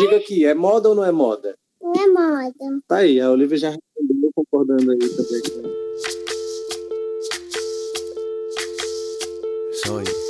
Diga aqui, é moda ou não é moda? Não é moda. Tá aí, a Olivia já respondeu concordando aí também. Lo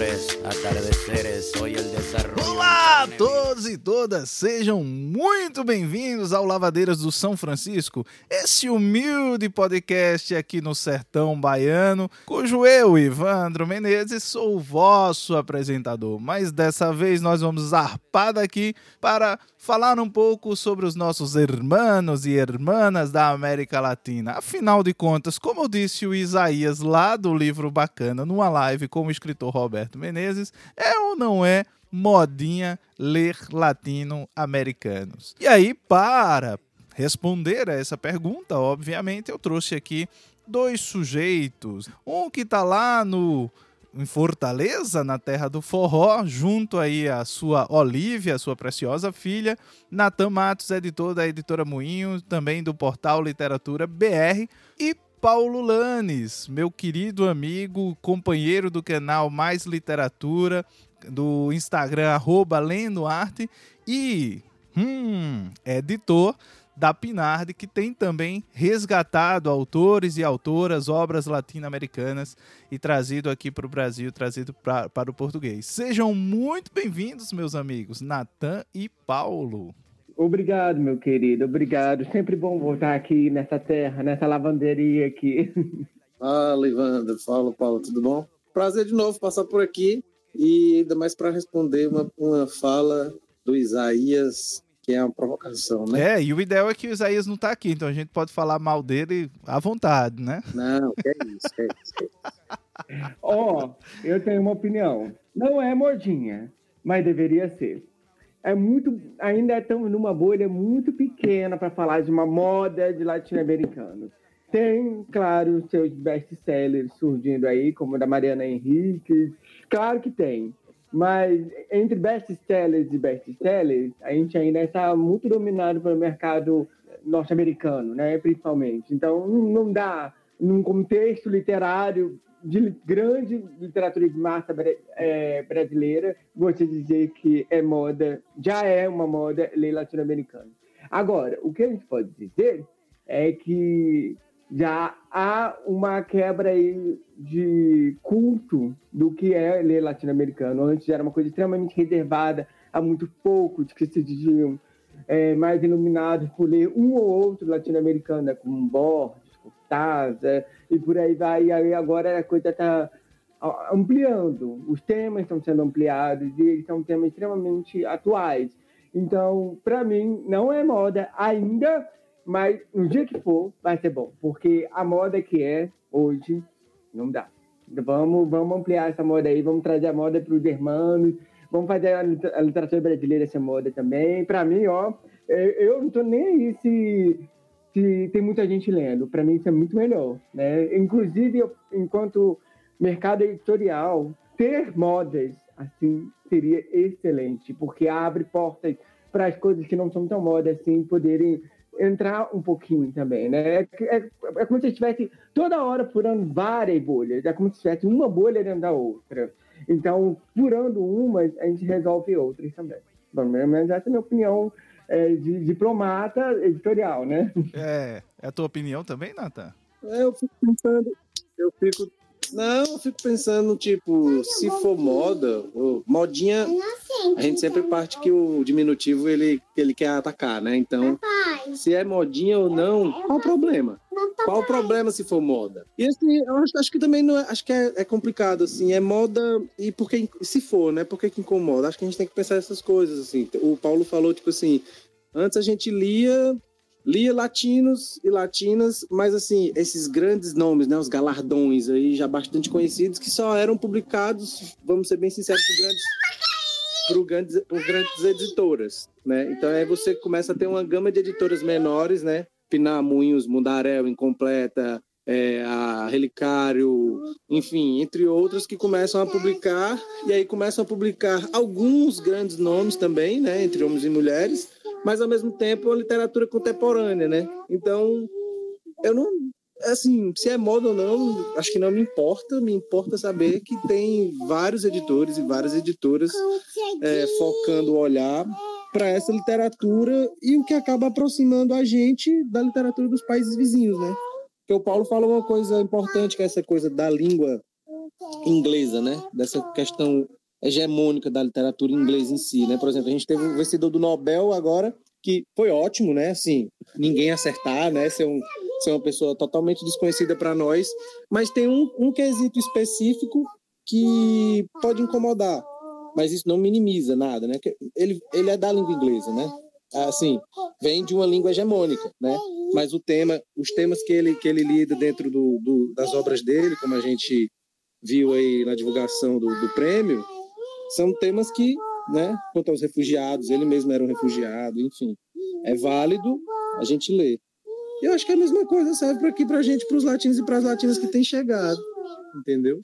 atardeceres, soy el desarrollo. Olá a todos e todas, sejam muito bem-vindos ao Lavadeiras do São Francisco, esse humilde podcast aqui no sertão baiano, cujo eu, Ivandro Menezes, sou o vosso apresentador. Mas dessa vez nós vamos zarpar daqui para falar um pouco sobre os nossos irmãos e irmãs da América Latina. Afinal de contas, como disse o Isaías lá do livro Bacana, numa live com o escritor Roberto Menezes, é ou não é modinha ler latino-americanos? E aí, para responder a essa pergunta, obviamente, eu trouxe aqui dois sujeitos. Um que está lá no em Fortaleza, na terra do forró, junto aí a sua Olivia, sua preciosa filha, Natan Matos, editor da editora Moinho, também do portal Literatura BR, e Paulo Lanes, meu querido amigo, companheiro do canal Mais Literatura, do Instagram, arroba Lendo Arte, e hum, editor da Pinardi, que tem também resgatado autores e autoras, obras latino-americanas e trazido aqui para o Brasil, trazido pra, para o português. Sejam muito bem-vindos, meus amigos, Natan e Paulo. Obrigado, meu querido, obrigado. Sempre bom voltar aqui nessa terra, nessa lavanderia aqui. Fala, Ivandro. Fala, Paulo, tudo bom? Prazer de novo passar por aqui e ainda mais para responder uma, uma fala do Isaías que é uma provocação, né? É, e o ideal é que o Isaías não tá aqui, então a gente pode falar mal dele à vontade, né? Não, que é isso, que é isso. Ó, oh, eu tenho uma opinião. Não é modinha, mas deveria ser. É muito, ainda estamos numa bolha muito pequena para falar de uma moda de latino-americanos. Tem, claro, seus best-sellers surgindo aí, como o da Mariana Henrique. Claro que tem. Mas entre best-sellers e best-sellers, a gente ainda está muito dominado pelo mercado norte-americano, né, principalmente. Então, não dá, num contexto literário de grande literatura de massa é, brasileira, você dizer que é moda, já é uma moda ler latino-americano. Agora, o que a gente pode dizer é que já há uma quebra aí de culto do que é ler latino-americano. Antes era uma coisa extremamente reservada a muito pouco, de que se diziam é, mais iluminados por ler um ou outro latino-americano, né, como Borges, Cortázar, e por aí vai. E aí agora a coisa está ampliando, os temas estão sendo ampliados e eles são temas extremamente atuais. Então, para mim, não é moda ainda, mas no dia que for, vai ser bom. Porque a moda que é hoje, não dá. Vamos, vamos ampliar essa moda aí, vamos trazer a moda para os irmãos, vamos fazer a literatura brasileira essa moda também. Para mim, ó, eu não tô nem aí se, se tem muita gente lendo. Para mim, isso é muito melhor. Né? Inclusive, eu, enquanto mercado editorial, ter modas assim seria excelente, porque abre portas para as coisas que não são tão modas assim poderem entrar um pouquinho também, né? É, é, é, como se estivesse toda hora furando várias bolhas, é como se tivesse uma bolha dentro da outra. Então, furando umas, a gente resolve outras também. Pelo menos essa é a minha opinião é, de diplomata editorial, né? É, é a tua opinião também, Nathan? É, eu fico pensando, eu fico não, eu fico pensando, tipo, se for moda, modinha, a gente sempre parte que o diminutivo ele, ele quer atacar, né? Então, se é modinha ou não, qual o problema? Qual o problema se for moda? E assim, eu acho, acho que também não é, acho que é, é, complicado, assim, é moda e porque, se for, né? Por que, que incomoda? Acho que a gente tem que pensar essas coisas, assim. O Paulo falou, tipo assim, antes a gente lia lia latinos e latinas, mas assim, esses grandes nomes, né, os galardões aí já bastante conhecidos, que só eram publicados, vamos ser bem sinceros, por grandes, por grandes, por grandes editoras, né? Então aí você começa a ter uma gama de editoras menores, né? Pinamunhos, Mundaréu, Incompleta, é, a Relicário, enfim, entre outros que começam a publicar, e aí começam a publicar alguns grandes nomes também, né, entre homens e mulheres, mas ao mesmo tempo a literatura contemporânea, né? Então, eu não, assim, se é moda ou não, acho que não me importa, me importa saber que tem vários editores e várias editoras é, focando o olhar para essa literatura e o que acaba aproximando a gente da literatura dos países vizinhos, né? Porque o Paulo fala uma coisa importante, que é essa coisa da língua inglesa, né? Dessa questão hegemônica da literatura inglesa em si, né? Por exemplo, a gente teve o vencedor do Nobel agora, que foi ótimo, né? Assim, ninguém acertar, né? Ser, um, ser uma pessoa totalmente desconhecida para nós, mas tem um, um quesito específico que pode incomodar, mas isso não minimiza nada, né? Ele, ele é da língua inglesa, né? Assim, vem de uma língua hegemônica, né? mas o tema, os temas que ele, que ele lida dentro do, do, das obras dele, como a gente viu aí na divulgação do, do prêmio, são temas que, né, quanto aos refugiados, ele mesmo era um refugiado, enfim, é válido a gente ler. Eu acho que a mesma coisa serve para aqui para a gente, para os latinos e para as latinas que têm chegado, entendeu?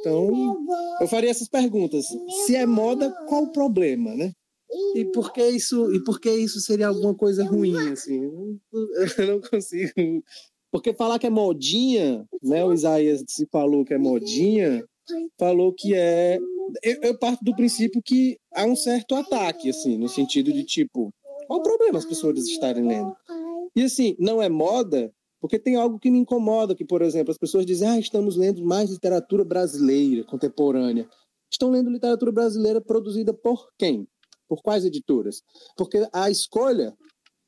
Então, eu faria essas perguntas. Se é moda, qual o problema, né? E por que isso, e por que isso seria alguma coisa ruim assim? Eu não consigo. Porque falar que é modinha, né? O Isaías se falou que é modinha, falou que é eu, eu parto do princípio que há um certo ataque assim, no sentido de tipo, qual o problema as pessoas estarem lendo? E assim, não é moda, porque tem algo que me incomoda, que, por exemplo, as pessoas dizem, ah, estamos lendo mais literatura brasileira contemporânea. Estão lendo literatura brasileira produzida por quem? Por quais editoras? Porque a escolha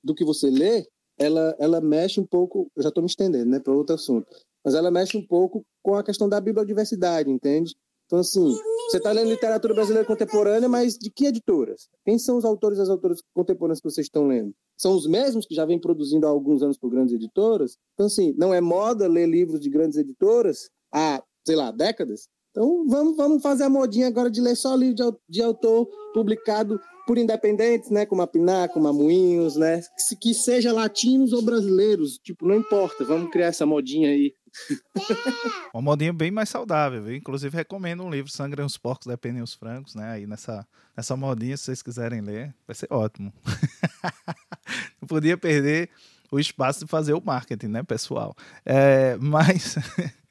do que você lê, ela, ela mexe um pouco, eu já estou me estendendo, né, para outro assunto, mas ela mexe um pouco com a questão da bibliodiversidade, entende? Então, assim, você está lendo literatura brasileira contemporânea, mas de que editoras? Quem são os autores e as autoras contemporâneas que vocês estão lendo? São os mesmos que já vêm produzindo há alguns anos por grandes editoras? Então, assim, não é moda ler livros de grandes editoras há, sei lá, décadas? Então vamos, vamos fazer a modinha agora de ler só livro de, de autor publicado por independentes, né, como a Pinar, como a Moinhos, né, que, que seja latinos ou brasileiros, tipo, não importa, vamos criar essa modinha aí. Uma modinha bem mais saudável, viu? Inclusive recomendo um livro Sangrem os Porcos, Dependem os Francos, né? Aí nessa, nessa modinha, se vocês quiserem ler, vai ser ótimo. não podia perder o espaço de fazer o marketing, né, pessoal? É, mas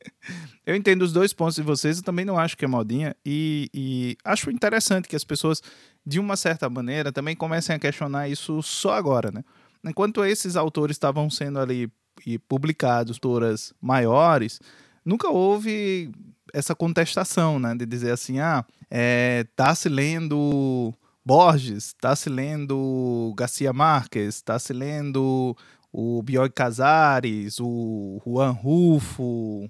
eu entendo os dois pontos de vocês, eu também não acho que é modinha, e, e, acho interessante que as pessoas, de uma certa maneira, também comecem a questionar isso só agora, né? Enquanto esses autores estavam sendo ali e publicados, autoras maiores, nunca houve essa contestação, né? De dizer assim, ah, é, tá se lendo Borges, tá se lendo Garcia Marques, tá se lendo o Bioy Casares, o Juan Rufo,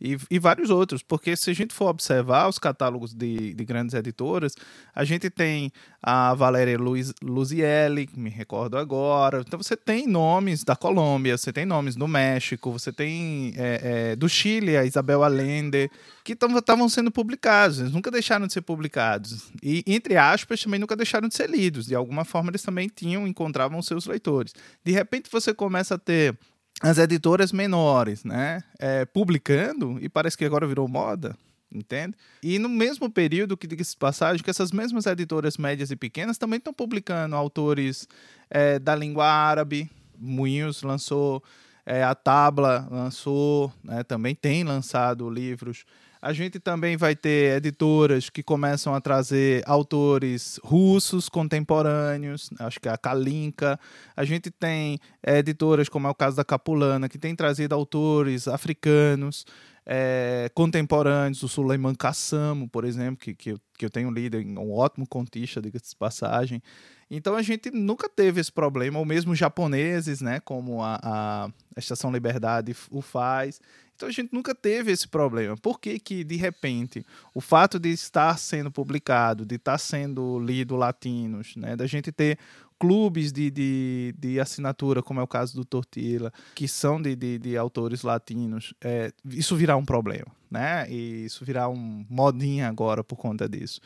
e, e, vários outros, porque se a gente for observar os catálogos de, de grandes editoras, a gente tem a Valéria Luiz, Luzielli, me recordo agora, então você tem nomes da Colômbia, você tem nomes do México, você tem é, é, do Chile, a Isabel Allende, que estavam sendo publicados, eles nunca deixaram de ser publicados, e entre aspas também nunca deixaram de ser lidos, de alguma forma eles também tinham, encontravam seus leitores. De repente você começa a ter as editoras menores, né, é, publicando, e parece que agora virou moda, entende? E no mesmo período que diga-se passagem, que essas mesmas editoras médias e pequenas também estão publicando autores é, da língua árabe, Moinhos lançou, é, a Tabla lançou, né, também tem lançado livros a gente também vai ter editoras que começam a trazer autores russos contemporâneos, acho que é a Kalinka. A gente tem editoras, como é o caso da Capulana, que tem trazido autores africanos. É, contemporâneos, o Suleiman Kassamo, por exemplo, que, que, eu, que eu tenho lido, um ótimo contista, diga-se de passagem. Então a gente nunca teve esse problema, ou mesmo japoneses, né, como a, a Estação Liberdade o faz. Então a gente nunca teve esse problema. Por que, que de repente, o fato de estar sendo publicado, de estar sendo lido latinos, né, da gente ter clubes de, de, de assinatura, como é o caso do Tortilla, que são de, de, de autores latinos, é, isso virar um problema, né? E isso virar um modinha agora por conta disso.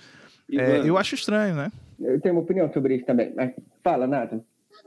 É, eu acho estranho, né? Eu tenho uma opinião sobre isso também, mas fala, Nathan.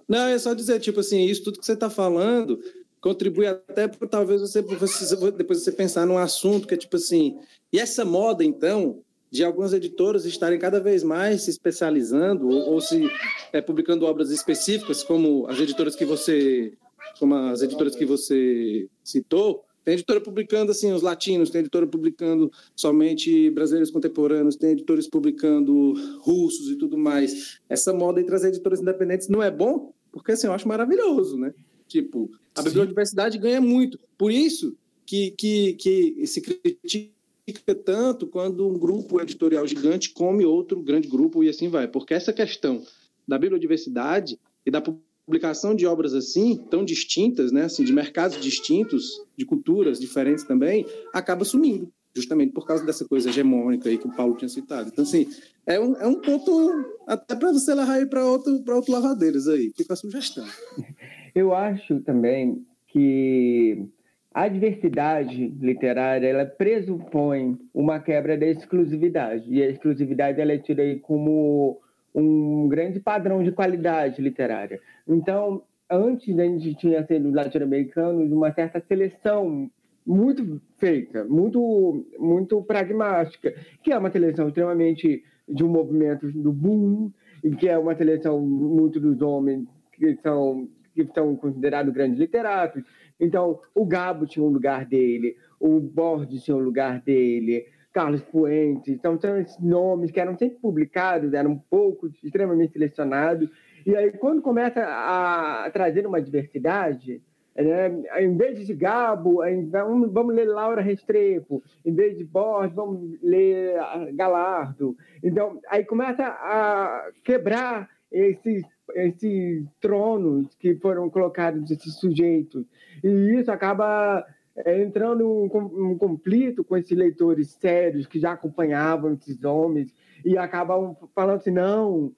Não, é só dizer, tipo assim, isso tudo que você está falando contribui até para talvez você, você, depois você pensar num assunto que é tipo assim, e essa moda, então, de algumas editoras estarem cada vez mais se especializando ou, ou se é, publicando obras específicas, como as editoras que você, como as editoras que você citou, tem editora publicando assim os latinos, tem editora publicando somente brasileiros contemporâneos, tem editores publicando russos e tudo mais. Essa moda entre as editoras independentes não é bom, porque assim eu acho maravilhoso, né? Tipo, a Sim. bibliodiversidade ganha muito. Por isso que, que, que se critica tanto quando um grupo editorial gigante come outro grande grupo e assim vai. Porque essa questão da bibliodiversidade e da publicação de obras assim, tão distintas, né, assim, de mercados distintos, de culturas diferentes também, acaba sumindo, justamente por causa dessa coisa hegemônica aí que o Paulo tinha citado. Então, assim, é um, é um ponto até para você aí para outro, outro lavadeiros aí, fica a sugestão. Eu acho também que a diversidade literária ela pressupõe uma quebra da exclusividade e a exclusividade ela é tida como um grande padrão de qualidade literária. Então, antes a gente tinha sido latino-americanos uma certa seleção muito feita, muito muito pragmática, que é uma seleção extremamente de um movimento do boom, e que é uma seleção muito dos homens que são que são considerados grandes literatos. Então, o Gabo tinha um lugar dele, o Borges tinha um lugar dele, Carlos Fuentes. Então, são esses nomes que eram sempre publicados, eram um pouco extremamente selecionados. E aí, quando começa a trazer uma diversidade, né? em vez de Gabo, vamos ler Laura Restrepo, em vez de Borges, vamos ler Galardo. Então, aí começa a quebrar esses esses tronos que foram colocados esses sujeitos. E isso acaba é, entrando em um conflito com esses leitores sérios que já acompanhavam esses homens e acabam falando assim, não,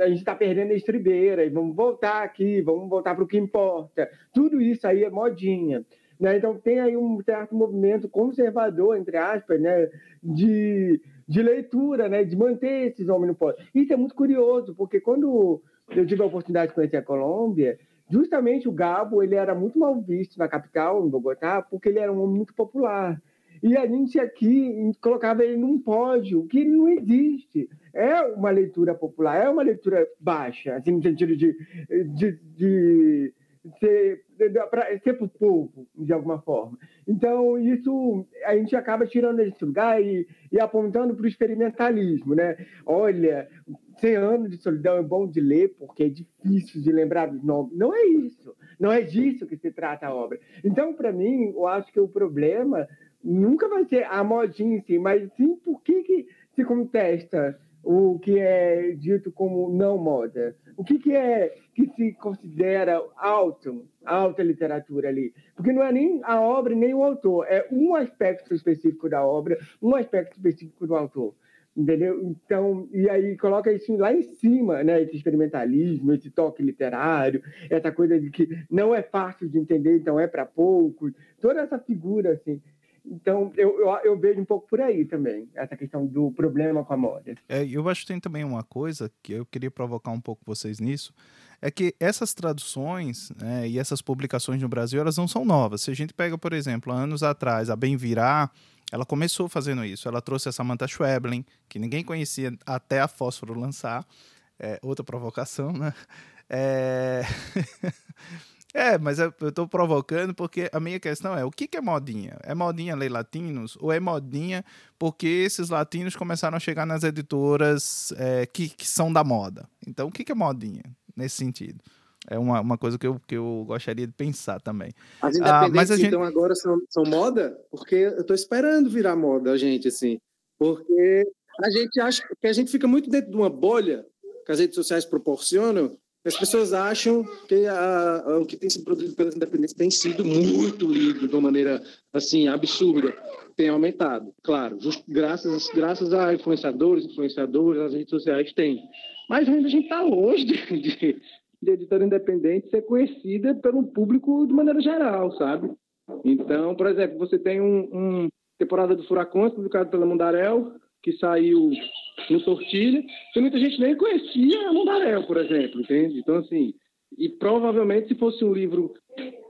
a gente está perdendo a estribeira e vamos voltar aqui, vamos voltar para o que importa. Tudo isso aí é modinha. Né? Então tem aí um certo movimento conservador, entre aspas, né? de, de leitura, né? de manter esses homens no poder. Isso é muito curioso, porque quando eu tive a oportunidade de conhecer a Colômbia, justamente o Gabo ele era muito mal visto na capital, em Bogotá, porque ele era um homem muito popular. E a gente aqui colocava ele num pódio, que não existe. É uma leitura popular, é uma leitura baixa, assim, no sentido de, de, de ser para ser para o povo, de alguma forma. Então, isso a gente acaba tirando esse lugar e, e apontando para o experimentalismo. Né? Olha, 100 anos de solidão é bom de ler porque é difícil de lembrar dos nomes. Não é isso. Não é disso que se trata a obra. Então, para mim, eu acho que o problema nunca vai ser a modinha em si, mas sim por que, que se contesta o que é dito como não moda. O que, que é que se considera alto, alta literatura ali? Porque não é nem a obra nem o autor, é um aspecto específico da obra, um aspecto específico do autor. Entendeu? Então, e aí coloca isso lá em cima, né? Esse experimentalismo, esse toque literário, essa coisa de que não é fácil de entender, então é para poucos, toda essa figura, assim. Então, eu, eu, eu, vejo um pouco por aí também, essa questão do problema com a moda. É, eu acho que tem também uma coisa que eu queria provocar um pouco vocês nisso, é que essas traduções né, e essas publicações no Brasil, elas não são novas. Se a gente pega, por exemplo, anos atrás, a Bem Virá, ela começou fazendo isso. Ela trouxe a Samantha Schweblin, que ninguém conhecia até a Fósforo lançar. É, outra provocação, né? É... É, mas eu estou provocando porque a minha questão é: o que, que é modinha? É modinha ler latinos? Ou é modinha porque esses latinos começaram a chegar nas editoras é, que, que são da moda? Então, o que, que é modinha nesse sentido? É uma, uma coisa que eu, que eu gostaria de pensar também. As independentes, ah, mas a gente... então, agora são, são moda? Porque eu estou esperando virar moda, a gente, assim. Porque a gente acha que a gente fica muito dentro de uma bolha que as redes sociais proporcionam as pessoas acham que a, a, o que tem sido produzido pelas independentes tem sido muito lido de uma maneira assim absurda. Tem aumentado, claro, just, graças, graças a influenciadores, influenciadoras, as redes sociais tem. Mas ainda a gente está longe de, de, de editora independente ser conhecida pelo público de maneira geral, sabe? Então, por exemplo, você tem um, um temporada do Furacões, publicado pela Mundarel, que saiu no Tortilha, que muita gente nem conhecia a Mundarel, por exemplo, entende? Então, assim, E provavelmente, se fosse um livro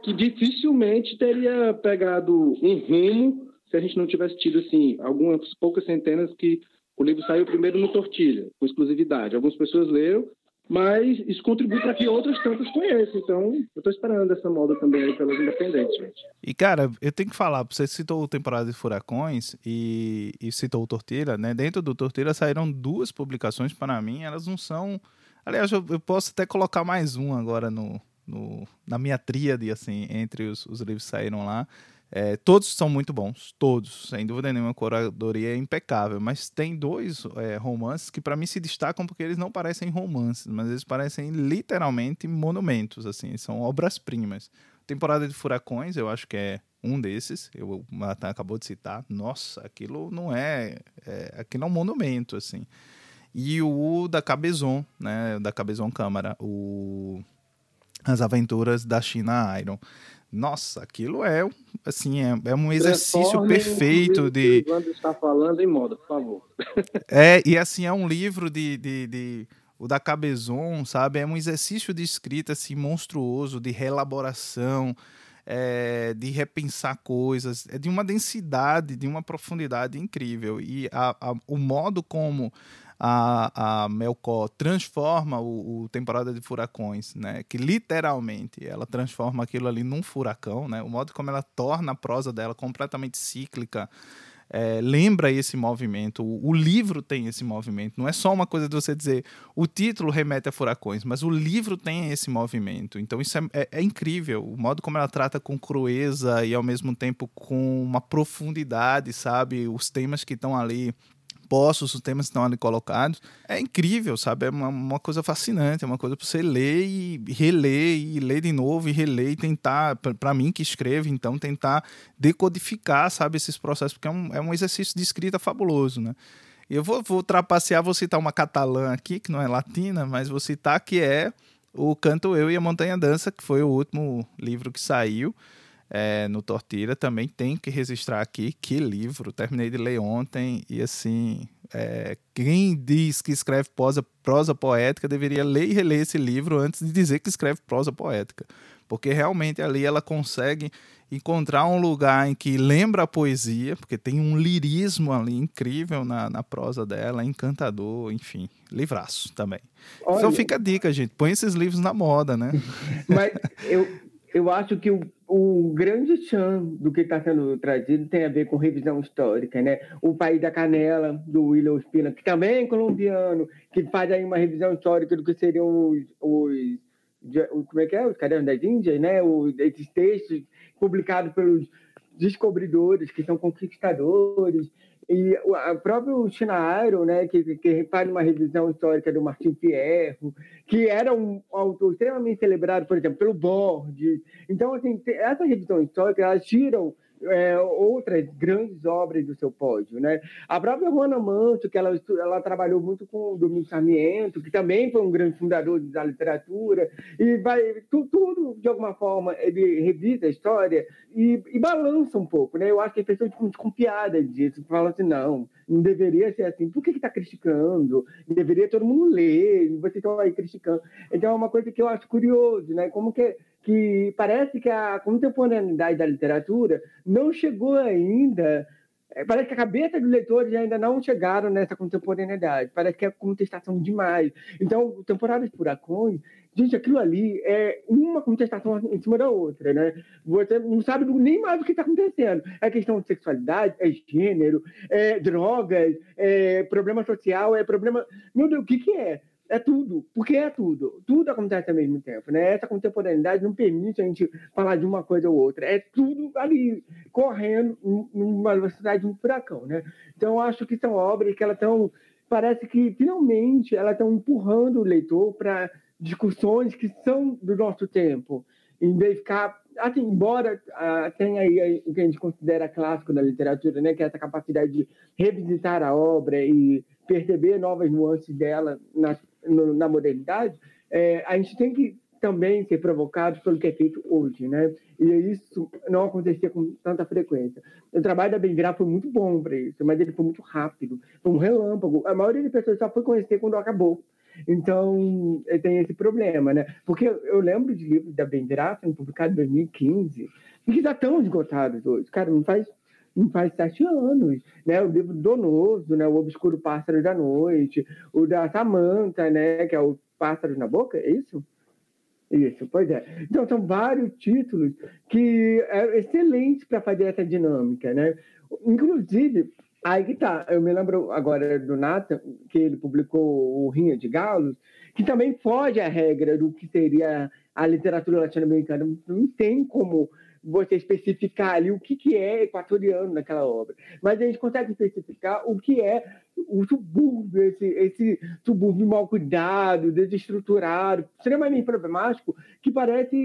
que dificilmente teria pegado um rumo se a gente não tivesse tido, assim, algumas poucas centenas que o livro saiu primeiro no Tortilha, com exclusividade. Algumas pessoas leram, mas isso contribui para que outras tantas conheçam. Então, eu estou esperando essa moda também aí pelas independentes, gente. E, cara, eu tenho que falar, você citou o Temporada de Furacões e, e citou o Tortilha, né? Dentro do Tortilha saíram duas publicações, para mim, elas não são... Aliás, eu, eu posso até colocar mais um agora no, no, na minha tríade, assim, entre os, os livros que saíram lá. É, todos são muito bons, todos, sem dúvida nenhuma, a curadoria é impecável. Mas tem dois é, romances que para mim se destacam porque eles não parecem romances, mas eles parecem literalmente monumentos, assim, são obras-primas. Temporada de Furacões, eu acho que é um desses, eu, o Matan acabou de citar. Nossa, aquilo não é, é, aquilo é um monumento, assim. E o da Cabezon, né, da Cabezon Câmara, o As Aventuras da China Iron. Nossa, aquilo é assim é, é um exercício perfeito de. Quando está falando em moda, por favor. É e assim é um livro de, de, de, o da Cabezon, sabe? É um exercício de escrita assim monstruoso, de reelaboração, é, de repensar coisas, é de uma densidade, de uma profundidade incrível e a, a, o modo como a, a Melcor transforma o, o, Temporada de Furacões, né? Que literalmente ela transforma aquilo ali num furacão, né? O modo como ela torna a prosa dela completamente cíclica. É, lembra esse movimento. O, o, livro tem esse movimento. Não é só uma coisa de você dizer o título remete a furacões, mas o livro tem esse movimento. Então isso é, é, é incrível. O modo como ela trata com crueza e ao mesmo tempo com uma profundidade, sabe? Os temas que estão ali postos, os temas estão ali colocados. É incrível, sabe? É uma, uma coisa fascinante, é uma coisa para você ler e reler, e ler de novo, e reler, e tentar, para mim que escreve, então, tentar decodificar, sabe, esses processos, porque é um, é um exercício de escrita fabuloso, né? Eu vou, vou trapacear, vou citar uma catalã aqui, que não é latina, mas vou citar que é o Canto Eu e a Montanha Dança, que foi o último livro que saiu é, no Tortilha, também tem que registrar aqui que livro. Terminei de ler ontem e assim, é, quem diz que escreve prosa, prosa poética deveria ler e reler esse livro antes de dizer que escreve prosa poética. Porque realmente ali ela consegue encontrar um lugar em que lembra a poesia, porque tem um lirismo ali incrível na, na prosa dela, encantador, enfim, livraço também. Olha, então fica a dica, gente, põe esses livros na moda, né? Mas eu, eu acho que o, o grande chão do que está sendo trazido tem a ver com revisão histórica, né? O País da Canela, do William Ospina, que também é colombiano, que faz aí uma revisão histórica do que seriam os, os como é que é? Os Cadernos das Índias, né? Os, esses textos publicados pelos descobridores, que são conquistadores, e o próprio Chinairo, né, que, que faz uma revisão histórica do Martim Fierro, que era um autor extremamente celebrado, por exemplo, pelo Borges. Então, assim, essa revisão histórica, elas tiram é, outras grandes obras do seu pódio, né? A própria Juana Manso, que ela, ela trabalhou muito com o Domingos Sarmiento, que também foi um grande fundador da literatura, e vai tudo, tudo de alguma forma ele revisa a história e, e, balança um pouco, né? Eu acho que as pessoas ficam desconfiadas disso, falam assim, não, não deveria ser assim. Por que está criticando? Deveria todo mundo ler, vocês estão aí criticando. Então é uma coisa que eu acho curioso, né? Como que que parece que a contemporaneidade da literatura não chegou ainda. É, parece que a cabeça dos leitores ainda não chegaram nessa contemporaneidade. Parece que é contestação demais. Então, temporadas furacões, gente, aquilo ali é uma contestação em cima da outra, né? Você não sabe nem mais o que está acontecendo. É questão de sexualidade, é gênero, é drogas, é problema social, é problema. Meu Deus, o que, que é? É tudo, porque é tudo. Tudo acontece ao mesmo tempo, né? Essa contemporaneidade não permite a gente falar de uma coisa ou outra. É tudo ali, correndo numa velocidade de um furacão, né? Então, eu acho que são obras que elas estão... Parece que, finalmente, elas estão empurrando o leitor para discussões que são do nosso tempo, em vez de ficar assim, embora uh, tenha aí o que a gente considera clássico da literatura, né, que é essa capacidade de revisitar a obra e perceber novas nuances dela na, no, na modernidade, é, a gente tem que também ser provocado pelo que é feito hoje, né? E isso não acontecia com tanta frequência. O trabalho da Benvirá foi muito bom para isso, mas ele foi muito rápido, foi um relâmpago. A maioria das pessoas só foi conhecer quando acabou. Então, tem esse problema, né? Porque eu lembro de livros da Bendrafen, publicado em 2015, e que já estão esgotados hoje. Cara, não faz, faz sete anos, né? O livro Donoso, né? O Obscuro Pássaro da Noite, o da Samantha, né? Que é o Pássaro na Boca, é isso? Isso, pois é. Então, são vários títulos que é excelente para fazer essa dinâmica, né? Inclusive, aí que tá, eu me lembro agora do Nathan, que ele publicou o Rinha de Galos, que também foge à regra do que seria a literatura latino-americana. Não tem como você especificar ali o que, que é equatoriano naquela obra. Mas a gente consegue especificar o que é o subúrbio, esse, esse subúrbio mal cuidado, desestruturado, extremamente problemático, que parece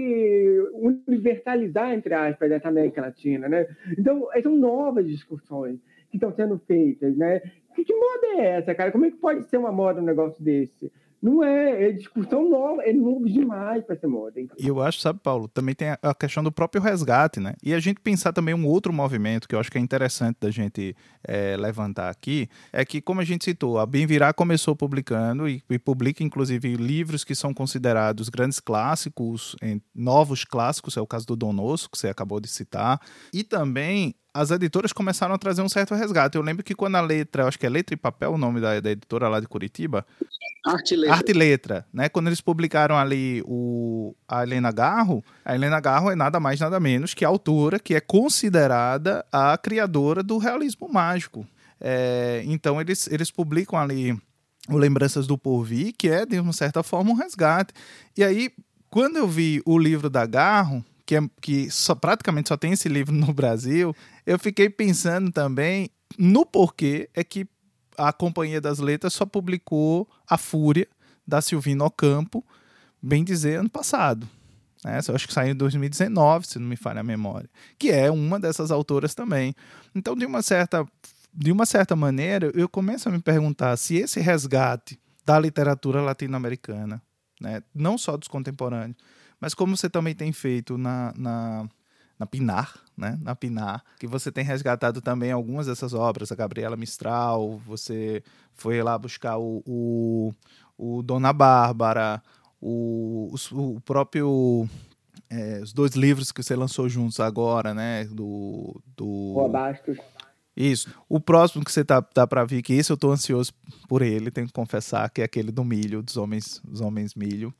universalizar, entre aspas, essa América Latina. Né? Então, são novas discussões que estão sendo feitas. Né? Que, que moda é essa, cara? Como é que pode ser uma moda um negócio desse? Não é, é discussão nova, é novo demais para ser moda. E eu acho, sabe, Paulo, também tem a questão do próprio resgate, né? E a gente pensar também um outro movimento que eu acho que é interessante da gente é, levantar aqui, é que, como a gente citou, a Bem começou publicando e, e publica, inclusive, livros que são considerados grandes clássicos, novos clássicos, é o caso do Donoso, que você acabou de citar, e também as editoras começaram a trazer um certo resgate. Eu lembro que quando a letra, acho que é Letra e Papel o nome da, da editora lá de Curitiba. Arte e Letra. Arte e Letra, né? Quando eles publicaram ali o, a Helena Garro, a Helena Garro é nada mais, nada menos que a autora que é considerada a criadora do realismo mágico. É, então eles, eles publicam ali o Lembranças do Porvir, que é, de uma certa forma, um resgate. E aí, quando eu vi o livro da Garro, que, é, que só, praticamente só tem esse livro no Brasil, eu fiquei pensando também no porquê é que a Companhia das Letras só publicou A Fúria, da Silvina Ocampo, bem dizer, ano passado. Né? Eu acho que saiu em 2019, se não me falha a memória. Que é uma dessas autoras também. Então, de uma certa, de uma certa maneira, eu começo a me perguntar se esse resgate da literatura latino-americana, né? não só dos contemporâneos, mas como você também tem feito na, na, na Pinar, né? Na Pinar, que você tem resgatado também algumas dessas obras, a Gabriela Mistral, você foi lá buscar o, o, o Dona Bárbara, o, o, o próprio é, os dois livros que você lançou juntos agora, né? Do. do... O Abastos. Isso. O próximo que você tá, tá para vir, que esse eu tô ansioso por ele, tenho que confessar, que é aquele do milho, dos homens, dos homens milho.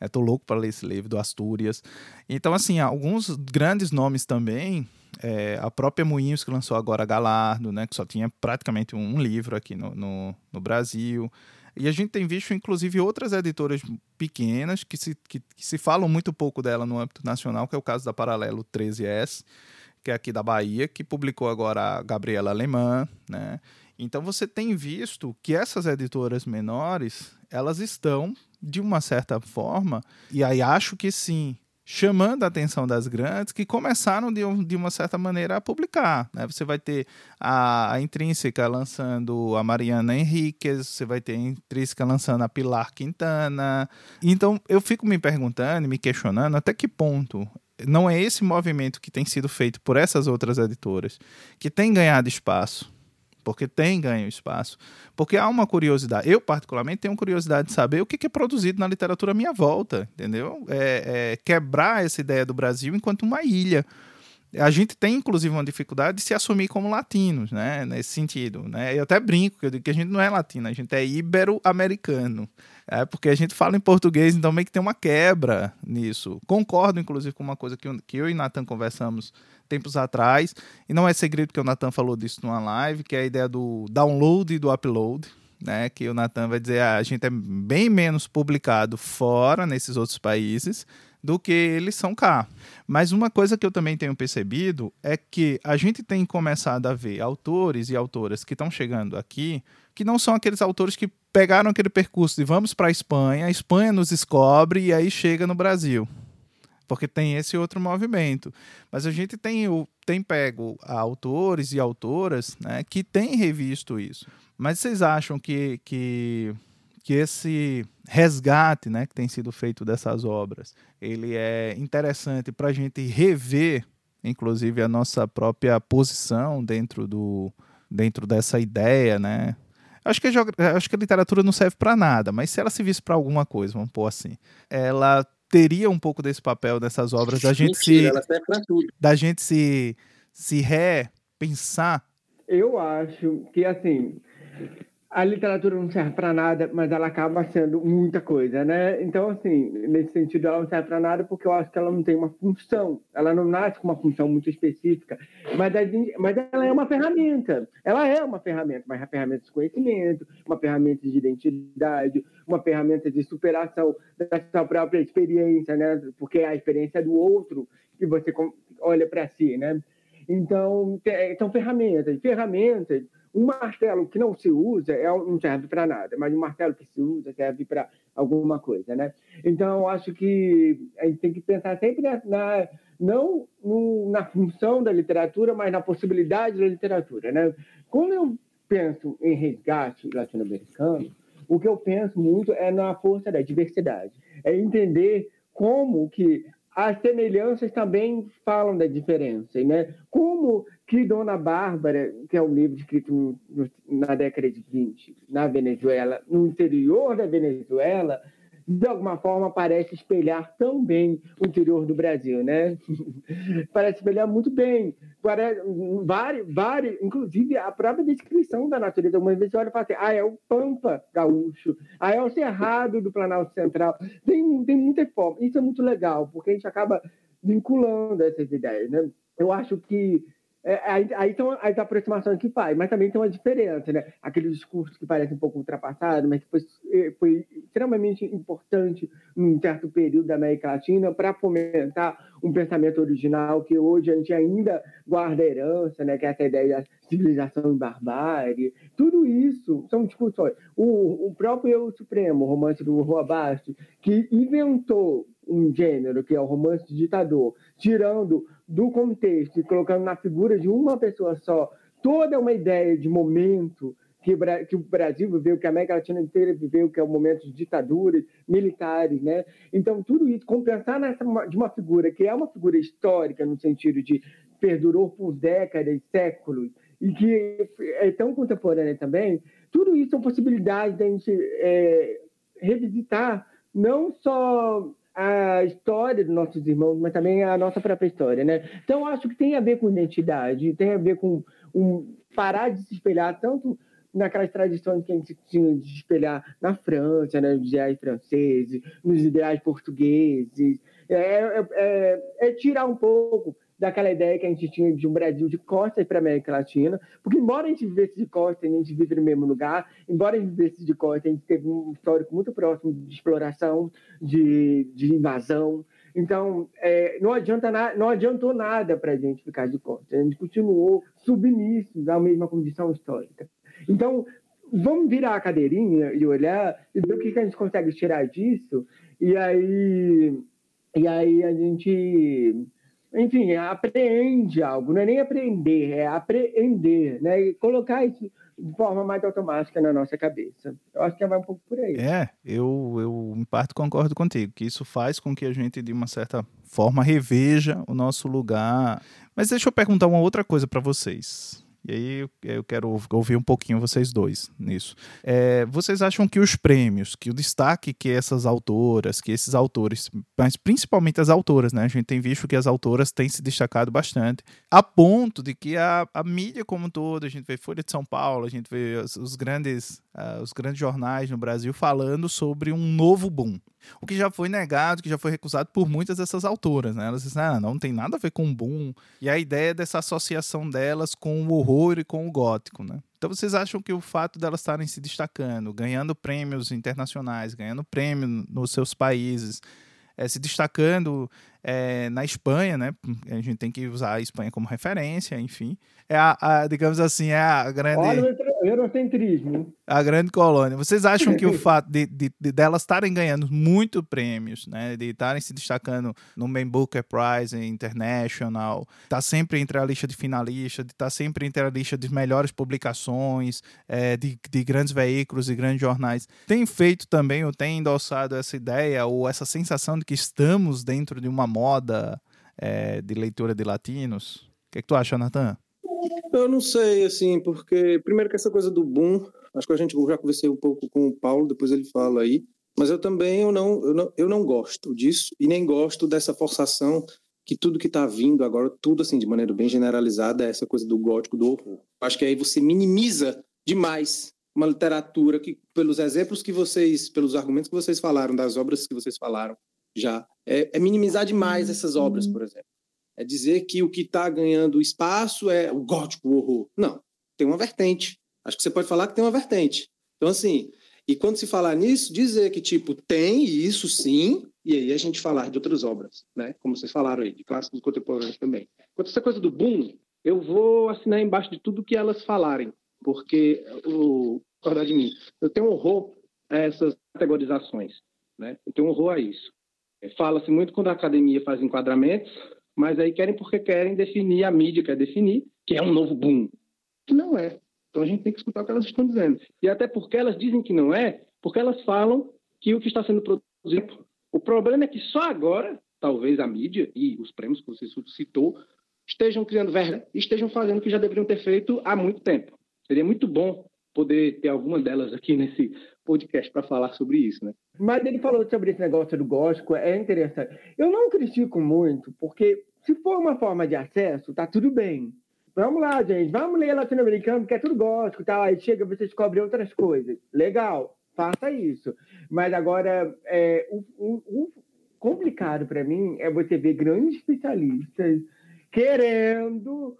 É, tô louco para ler esse livro do Astúrias. Então, assim, alguns grandes nomes também. É, a própria Moinhos, que lançou agora Galardo, né, que só tinha praticamente um livro aqui no, no, no Brasil. E a gente tem visto, inclusive, outras editoras pequenas que se, que, que, se falam muito pouco dela no âmbito nacional, que é o caso da Paralelo 13S, que é aqui da Bahia, que publicou agora a Gabriela Alemã, né? Então você tem visto que essas editoras menores, elas estão de uma certa forma, e aí acho que sim, chamando a atenção das grandes que começaram de, de uma certa maneira a publicar. Né? Você vai ter a, a, Intrínseca lançando a Mariana Henriquez, você vai ter a Intrínseca lançando a Pilar Quintana. Então eu fico me perguntando, me questionando até que ponto não é esse movimento que tem sido feito por essas outras editoras que tem ganhado espaço porque tem ganho espaço. Porque há uma curiosidade. Eu, particularmente, tenho curiosidade de saber o que é produzido na literatura à minha volta, entendeu? É, é quebrar essa ideia do Brasil enquanto uma ilha. A gente tem, inclusive, uma dificuldade de se assumir como latinos, né? Nesse sentido, né? Eu até brinco que eu digo que a gente não é latino, a gente é ibero-americano. É porque a gente fala em português, então meio que tem uma quebra nisso. Concordo, inclusive, com uma coisa que que eu e Nathan conversamos tempos atrás, e não é segredo que o Nathan falou disso numa live, que é a ideia do download e do upload, né? Que o Nathan vai dizer, ah, a gente é bem menos publicado fora, nesses outros países, do que eles são cá. Mas uma coisa que eu também tenho percebido é que a gente tem começado a ver autores e autoras que estão chegando aqui que não são aqueles autores que pegaram aquele percurso de vamos para a Espanha, a Espanha nos descobre e aí chega no Brasil porque tem esse outro movimento. Mas a gente tem, tem pego autores e autoras né, que têm revisto isso. Mas vocês acham que, que, que esse resgate né, que tem sido feito dessas obras, ele é interessante para a gente rever, inclusive, a nossa própria posição dentro, do, dentro dessa ideia, né? Acho que, a, acho que a literatura não serve para nada, mas se ela servisse para alguma coisa, vamos pôr assim, ela teria um pouco desse papel nessas obras da gente Mentira, se da gente se se repensar. Eu acho que assim a literatura não serve para nada, mas ela acaba sendo muita coisa, né? Então, assim, nesse sentido, ela não serve para nada porque eu acho que ela não tem uma função. Ela não nasce com uma função muito específica, mas, gente, mas ela é uma ferramenta. Ela é uma ferramenta, mas é uma ferramenta de conhecimento, uma ferramenta de identidade, uma ferramenta de superação da sua própria experiência, né? Porque é a experiência do outro que você olha para si, né? Então, são ferramentas. Ferramentas um martelo que não se usa é, não serve para nada, mas um martelo que se usa serve para alguma coisa, né? Então, acho que a gente tem que pensar sempre na, na não no, na função da literatura, mas na possibilidade da literatura, né? Quando eu penso em resgate latino-americano, o que eu penso muito é na força da diversidade, é entender como que as semelhanças também falam da diferença, né? Como que Dona Bárbara, que é um livro escrito na década de 20, na Venezuela, no interior da Venezuela, de alguma forma parece espelhar tão bem o interior do Brasil, né? parece espelhar muito bem. Parece, vários, vários, inclusive a própria descrição da natureza. Uma vez você olha e fala assim, ah, é o Pampa gaúcho, ah, é o Cerrado do Planalto Central. Tem, tem muita forma. Isso é muito legal, porque a gente acaba vinculando essas ideias, né? Eu acho que é, aí, aí são as aproximações que faz, mas também tem uma diferença, né? Aquele discurso que parece um pouco ultrapassado, mas que foi, é, foi extremamente importante num certo período da América Latina para fomentar um pensamento original que hoje a gente ainda guarda herança, né? Que é essa ideia da civilização e barbárie. Tudo isso são discussões. O, o próprio Eu Supremo, o romance do Rua que inventou um gênero, que é o romance ditador, tirando do contexto e colocando na figura de uma pessoa só toda uma ideia de momento que, que, o Brasil viveu, que a América Latina inteira viveu, que é o momento de ditaduras militares, né? Então, tudo isso, compensar nessa, de uma figura que é uma figura histórica, no sentido de perdurou por décadas, séculos, e que é tão contemporânea também, tudo isso são possibilidades de a gente é, revisitar não só a história dos nossos irmãos, mas também a nossa própria história, né? Então, acho que tem a ver com identidade, tem a ver com um, parar de se espelhar tanto naquelas tradições que a gente tinha de espelhar na França, né, nos ideais franceses, nos ideais portugueses. É, é, é, é tirar um pouco daquela ideia que a gente tinha de um Brasil de costas para a América Latina, porque embora a gente vivesse de costas, a gente vive no mesmo lugar, embora a gente vivesse de costas, a gente teve um histórico muito próximo de exploração, de, de invasão, então, é, não, adianta na, não adiantou nada para a gente ficar de costas. A gente continuou submissos à mesma condição histórica. Então, vamos virar a cadeirinha e olhar e ver o que, que a gente consegue tirar disso. E aí, e aí a gente enfim, apreende algo, não é nem aprender, é apreender, né? E colocar isso de forma mais automática na nossa cabeça. Eu acho que vai um pouco por aí. É, eu, eu em parte concordo contigo, que isso faz com que a gente, de uma certa forma, reveja o nosso lugar. Mas deixa eu perguntar uma outra coisa para vocês. E aí eu quero ouvir um pouquinho vocês dois nisso. É, vocês acham que os prêmios, que o destaque que essas autoras, que esses autores, mas principalmente as autoras, né? A gente tem visto que as autoras têm se destacado bastante, a ponto de que a, a mídia como um todo, a gente vê Folha de São Paulo, a gente vê os, os grandes, uh, os grandes jornais no Brasil falando sobre um novo boom. O que já foi negado, que já foi recusado por muitas dessas autoras, né? Elas dizem, ah, não tem nada a ver com boom. E a ideia dessa associação delas com o horror e com o gótico, né? Então vocês acham que o fato delas estarem se destacando, ganhando prêmios internacionais, ganhando prêmio nos seus países, é, se destacando é, na Espanha, né? A gente tem que usar a Espanha como referência, enfim. É a, a digamos assim, é a grande. Olha o eurocentrismo. A grande colônia. Vocês acham que o fato de, de, de delas estarem ganhando muito prêmios, né? De estarem se destacando no Man Booker Prize International, tá sempre entre a lista de finalistas, de estar tá sempre entre a lista de melhores publicações, é, de, de grandes veículos e grandes jornais, tem feito também ou tem endossado essa ideia ou essa sensação de que estamos dentro de uma moda é, de leitura de latinos? O que, é que tu acha, Natan? Eu não sei, assim, porque primeiro que essa coisa do boom, Acho que a gente já conversei um pouco com o Paulo, depois ele fala aí. Mas eu também eu não, eu não, eu não gosto disso e nem gosto dessa forçação que tudo que está vindo agora, tudo assim de maneira bem generalizada, é essa coisa do gótico, do horror. Acho que aí você minimiza demais uma literatura que, pelos exemplos que vocês, pelos argumentos que vocês falaram, das obras que vocês falaram já, é, é minimizar demais essas obras, por exemplo. É dizer que o que está ganhando espaço é o gótico, o horror. Não, tem uma vertente. Acho que você pode falar que tem uma vertente. Então, assim, e quando se falar nisso, dizer que, tipo, tem isso sim, e aí a gente falar de outras obras, né? Como vocês falaram aí, de clássicos contemporâneos também. Quanto a essa coisa do boom, eu vou assinar embaixo de tudo que elas falarem, porque, o, acordar de mim, eu tenho horror a essas categorizações, né? Eu tenho horror a isso. Fala-se muito quando a academia faz enquadramentos, mas aí querem porque querem definir, a mídia quer definir, que é um novo boom. Não é. Então a gente tem que escutar o que elas estão dizendo. E até porque elas dizem que não é, porque elas falam que o que está sendo produzido. O problema é que só agora, talvez a mídia e os prêmios que você citou, estejam criando verba estejam fazendo o que já deveriam ter feito há muito tempo. Seria muito bom poder ter alguma delas aqui nesse podcast para falar sobre isso, né? Mas ele falou sobre esse negócio do gótico, é interessante. Eu não critico muito, porque se for uma forma de acesso, tá tudo bem. Vamos lá, gente, vamos ler latino-americano, porque é tudo gótico, tá? Aí chega, você descobre outras coisas. Legal, faça isso. Mas agora, é, o, o, o complicado para mim é você ver grandes especialistas querendo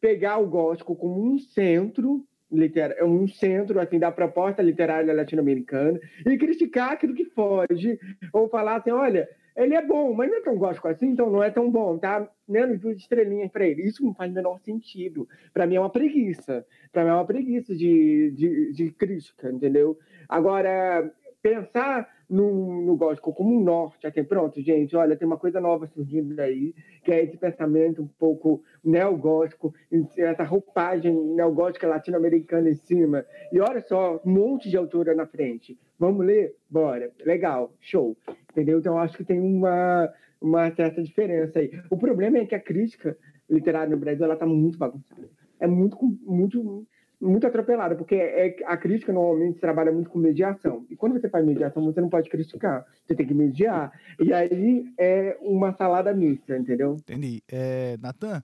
pegar o gótico como um centro literário, um centro assim da proposta literária latino-americana e criticar aquilo que foge ou falar assim, olha, ele é bom, mas não é tão gótico assim, então não é tão bom, tá? Menos duas estrelinhas para ele. Isso não faz o menor sentido. Para mim é uma preguiça. Para mim é uma preguiça de, de, de crítica, entendeu? Agora, pensar no, no gótico como um norte, aqui, pronto, gente, olha, tem uma coisa nova surgindo aí, que é esse pensamento um pouco neogótico, essa roupagem neogótica latino-americana em cima. E olha só, um monte de autora na frente. Vamos ler? Bora. Legal, show. Entendeu? Então, acho que tem uma, uma certa diferença aí. O problema é que a crítica literária no Brasil, ela está muito bagunçada. É muito, muito muito atropelada, porque é, a crítica normalmente trabalha muito com mediação. E quando você faz mediação, você não pode criticar, você tem que mediar. E aí é uma salada mista, entendeu? Entendi. É, Natan,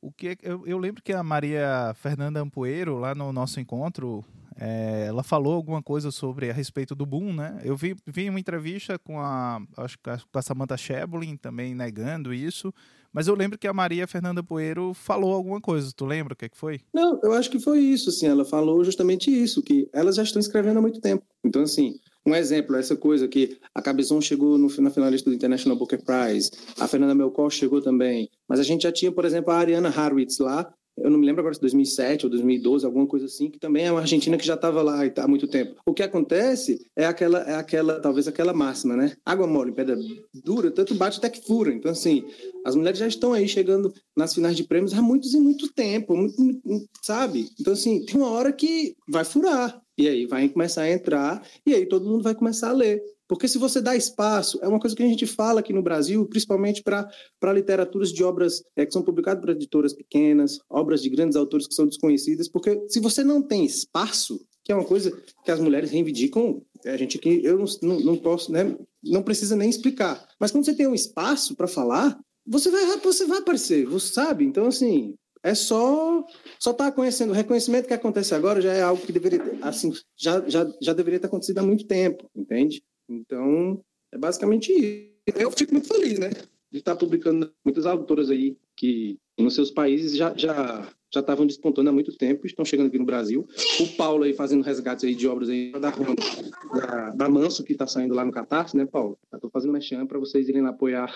o que é eu, eu, lembro que a Maria Fernanda Ampoeiro, lá no nosso encontro, é, ela falou alguma coisa sobre a respeito do boom, né? Eu vi, vi uma entrevista com a, acho, com a Samantha Sheblin também negando isso, mas eu lembro que a Maria Fernanda Poeiro falou alguma coisa. Tu lembra o que, é que foi? Não, eu acho que foi isso, assim. Ela falou justamente isso, que elas já estão escrevendo há muito tempo. Então, assim, um exemplo, essa coisa que a Cabezon chegou no, na finalista do International Booker Prize, a Fernanda Melkor chegou também, mas a gente já tinha, por exemplo, a Ariana Harwitz lá, eu não me lembro agora se 2007 ou 2012, alguma coisa assim, que também é uma Argentina que já estava lá há muito tempo. O que acontece é aquela, é aquela, talvez aquela máxima, né? Água mole, pedra dura, tanto bate até que fura. Então, assim, as mulheres já estão aí chegando nas finais de prêmios há muitos e muito tempo, muito, muito, sabe? Então, assim, tem uma hora que vai furar. E aí vai começar a entrar, e aí todo mundo vai começar a ler. Porque se você dá espaço, é uma coisa que a gente fala aqui no Brasil, principalmente para literaturas de obras é, que são publicadas por editoras pequenas, obras de grandes autores que são desconhecidas, porque se você não tem espaço, que é uma coisa que as mulheres reivindicam, a gente eu não, não, não posso, né, não precisa nem explicar. Mas quando você tem um espaço para falar, você vai, você vai aparecer, você sabe? Então, assim, é só só estar tá conhecendo. O reconhecimento que acontece agora já é algo que deveria assim já, já, já deveria ter acontecido há muito tempo, entende? Então, é basicamente isso. Eu fico muito feliz, né? De estar publicando muitas autoras aí que nos seus países já, já, já estavam despontando há muito tempo, estão chegando aqui no Brasil. O Paulo aí fazendo resgates aí de obras aí da, da, da Manso, que está saindo lá no Catarse, né, Paulo? Estou fazendo mexendo para vocês irem lá apoiar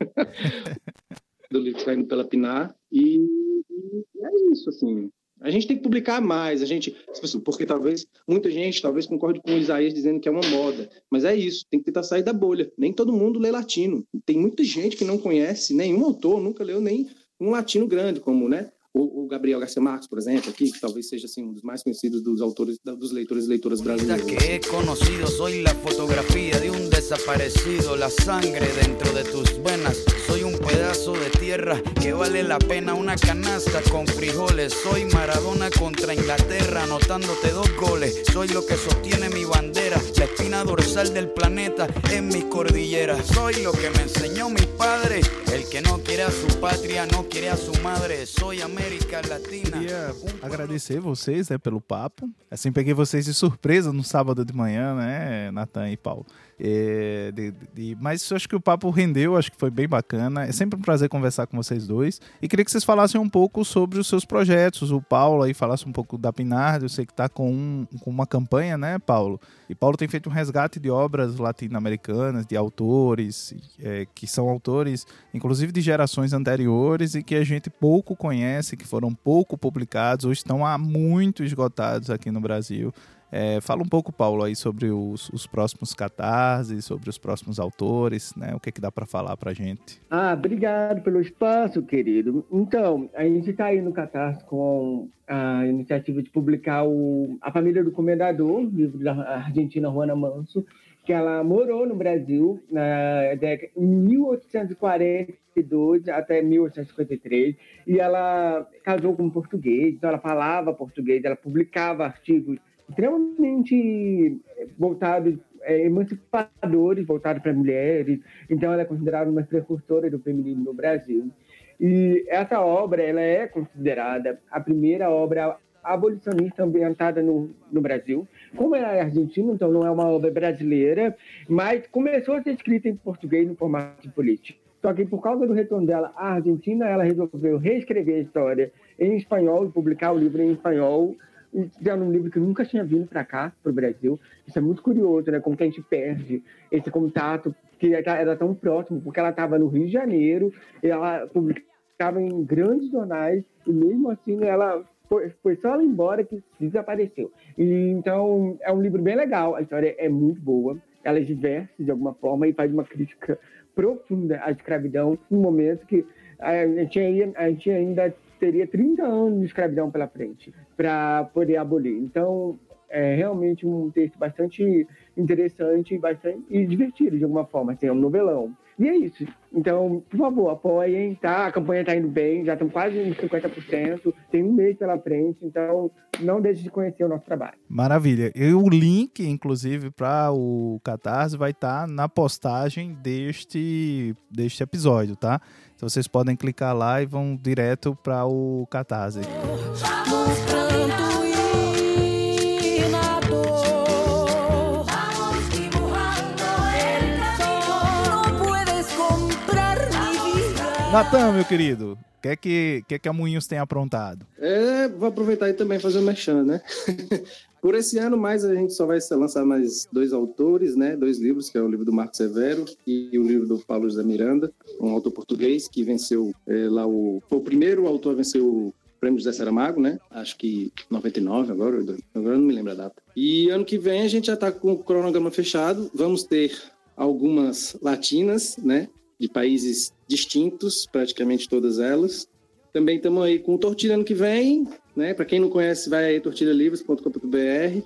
do livro saindo pela Pinar. E, e é isso, assim. A gente tem que publicar mais, a gente, porque talvez muita gente talvez concorde com o Isaías dizendo que é uma moda, mas é isso, tem que tentar sair da bolha. Nem todo mundo lê latino. Tem muita gente que não conhece nenhum autor, nunca leu nem um latino grande, como, né? O, Gabriel Garcia Marques, por exemplo, aqui, que talvez seja assim, um dos mais conhecidos dos autores, dos leitores e leitoras brasileiros. que soy la fotografía de un desaparecido, la sangre dentro de tus venas. Soy pedazo de tierra que vale la pena una canasta con frijoles. Soy Maradona contra Inglaterra anotándote dos goles. Soy lo que sostiene mi bandera, la espina dorsal del planeta en mi cordillera. Soy lo que me enseñó mi padre, el que no quiere a su patria, no quiere a su madre. Soy América Latina. Queria agradecer vocês né, pelo papo. Assim, peguei vocês de surpresa no sábado de manhã, né, Natan e Paulo. É, de, de, mas acho que o papo rendeu, acho que foi bem bacana. É sempre um prazer conversar com vocês dois. E queria que vocês falassem um pouco sobre os seus projetos. O Paulo aí falasse um pouco da Pinard. Eu sei que está com, um, com uma campanha, né, Paulo? E Paulo tem feito um resgate de obras latino-americanas, de autores, é, que são autores, inclusive de gerações anteriores e que a gente pouco conhece, que foram pouco publicados ou estão há muito esgotados aqui no Brasil. É, fala um pouco, Paulo, aí sobre os, os, próximos catarses, sobre os próximos autores, né? O que, é que dá para falar para gente? Ah, obrigado pelo espaço, querido. Então, a gente está aí no Catarse com a iniciativa de publicar o A Família do Comendador, livro da argentina Juana Manso, que ela morou no Brasil na década, em 1842 até 1853 e ela casou com um português, então ela falava português, ela publicava artigos extremamente voltados, é, emancipadores, voltados para mulheres. Então, ela é considerada uma precursora do feminino no Brasil. E essa obra ela é considerada a primeira obra abolicionista ambientada no, no Brasil. Como ela é argentina, então não é uma obra brasileira, mas começou a ser escrita em português no formato político. Só que por causa do retorno dela à Argentina, ela resolveu reescrever a história em espanhol e publicar o livro em espanhol fizeram um livro que nunca tinha vindo para cá, para o Brasil. Isso é muito curioso, né? Como que a gente perde esse contato que era tão próximo, porque ela estava no Rio de Janeiro, ela publicava em grandes jornais, e mesmo assim ela foi, foi só ela embora que desapareceu. E, então, é um livro bem legal, a história é muito boa, ela é diversa de alguma forma e faz uma crítica profunda à escravidão, num momento que a gente ainda teria 30 anos de escravidão pela frente para poder abolir. Então, é realmente um texto bastante interessante bastante, e divertido, de alguma forma. Assim, é um novelão. E é isso. Então, por favor, apoiem, tá? A campanha tá indo bem, já estão quase em 50%, tem um mês pela frente, então não deixe de conhecer o nosso trabalho. Maravilha. E o link, inclusive, para o Catarse vai estar tá na postagem deste, deste episódio, tá? Então vocês podem clicar lá e vão direto para o Catarse. Natan, meu querido, o que, é que, é que a Moinhos tem aprontado? É, vou aproveitar e também fazer o um merchan, né? Por esse ano, mais a gente só vai lançar mais dois autores, né? Dois livros, que é o livro do Marco Severo e o livro do Paulo José Miranda, um autor português que venceu é, lá o... Foi o primeiro autor a vencer o prêmio José Saramago, né? Acho que 99 agora, agora não me lembro a data. E ano que vem a gente já está com o cronograma fechado. Vamos ter algumas latinas, né? de países distintos, praticamente todas elas. Também estamos aí com o Tortilha ano que vem, né? Para quem não conhece, vai aí tortilhalivres.com.br.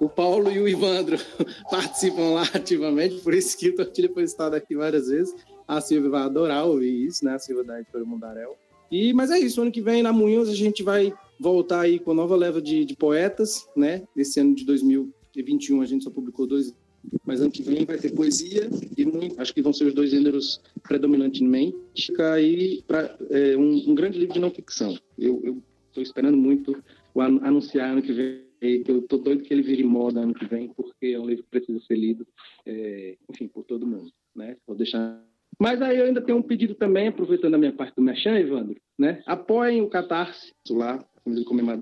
O Paulo e o Ivandro participam lá ativamente, por isso que o Tortilha foi citado aqui várias vezes. A Silvia vai adorar ouvir isso, né? A Silvia da Editora Mundarel. E, mas é isso, ano que vem na Moinhos a gente vai voltar aí com a nova leva de, de poetas, né? Esse ano de 2021 a gente só publicou dois mas ano que vem vai ter poesia e muito, acho que vão ser os dois gêneros predominantemente. Aí para é, um, um, grande livro de não ficção. Eu estou esperando muito anunciar ano que vem. Eu estou doido que ele vire moda ano que vem, porque é um livro que precisa ser lido, é, enfim, por todo mundo, né? Vou deixar. Mas aí eu ainda tenho um pedido também, aproveitando a minha parte do Merchan, Evandro, né? Apoiem o Catarse lá,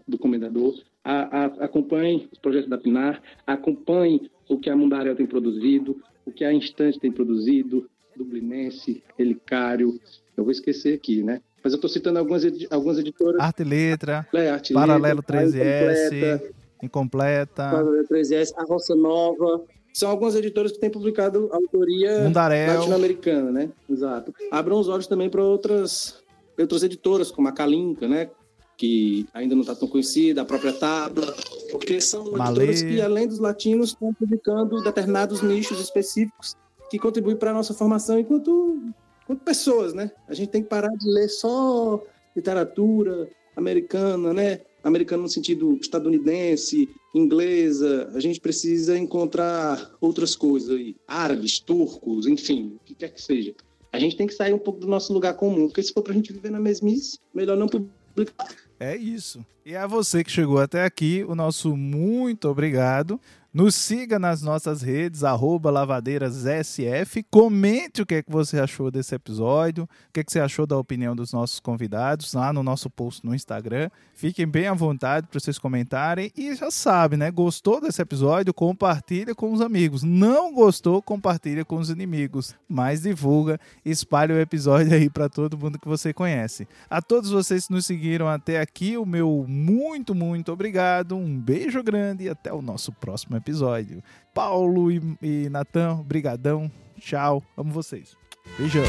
do Comendador, a, a, acompanhem os projetos da Pinar, acompanhem o que a Mundarel tem produzido, o que a Instante tem produzido, Dublinense, Relicário, eu vou esquecer aqui, né? Mas eu estou citando algumas, edi algumas editoras. Arte e Letra, é, Arte Paralelo 13S, Incompleta, Paralelo 13S, A Roça Nova. São algumas editoras que têm publicado autoria latino-americana, né? Exato. Abram os olhos também para outras, outras editoras, como a Kalinka, né? que ainda não está tão conhecida, a própria Tabla, porque são editoras que, além dos latinos, estão publicando determinados nichos específicos que contribuem para a nossa formação enquanto, enquanto pessoas, né? A gente tem que parar de ler só literatura americana, né? americano no sentido estadunidense, inglesa, a gente precisa encontrar outras coisas aí, árabes, turcos, enfim, o que quer que seja. A gente tem que sair um pouco do nosso lugar comum, porque se for para a gente viver na mesmice, melhor não publicar. É isso. E a você que chegou até aqui, o nosso muito obrigado. Nos siga nas nossas redes, lavadeirasSF. Comente o que, é que você achou desse episódio, o que, é que você achou da opinião dos nossos convidados lá no nosso post no Instagram. Fiquem bem à vontade para vocês comentarem. E já sabe, né? Gostou desse episódio? Compartilha com os amigos. Não gostou? Compartilha com os inimigos. Mas divulga, espalhe o episódio aí para todo mundo que você conhece. A todos vocês que nos seguiram até aqui, o meu muito, muito obrigado. Um beijo grande e até o nosso próximo episódio episódio. Paulo e, e Natan, brigadão. Tchau. Amo vocês. Beijão.